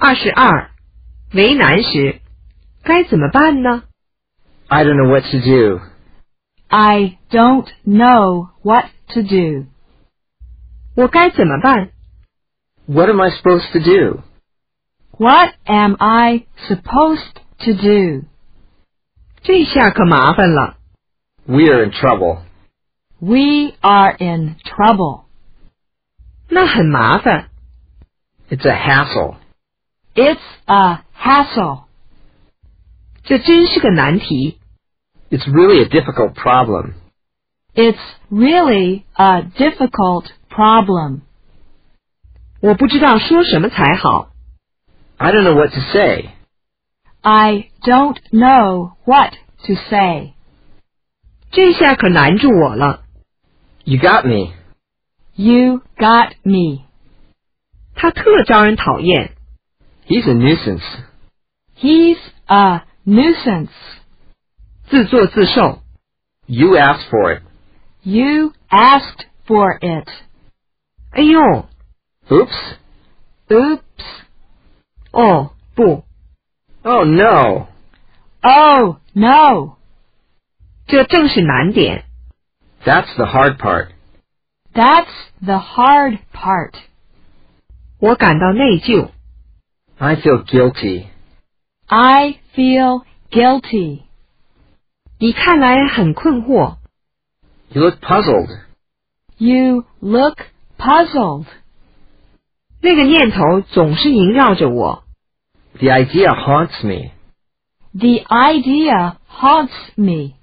二十二，为难时该怎么办呢？ I don't know what to do. I don't know what to do. 我该怎么办？ What am I supposed to do? What am I supposed to do? 这下可麻烦了。 We are in trouble. We are in trouble. 那很麻烦。 It's a hassle. It's a hassle. 这真是个难题。 It's really a difficult problem. It's really a difficult problem. 我不知道说什么才好。 I don't know what to say. I don't know what to say. 这下可难住我了。 You got me. You got me. 他特招人讨厌。 He's a nuisance. He's a nuisance. 自作自受。 You asked for it. You asked for it. 哎呦， Oops. Oops. 哦不， Oh no. Oh, no. 这正是难点。 That's the hard part. That's the hard part. 我感到内疚。 I feel guilty. I feel guilty. 你看来很困惑。 You look puzzled. You look puzzled. 那个念头总是萦绕着我。 The idea haunts me. The idea haunts me.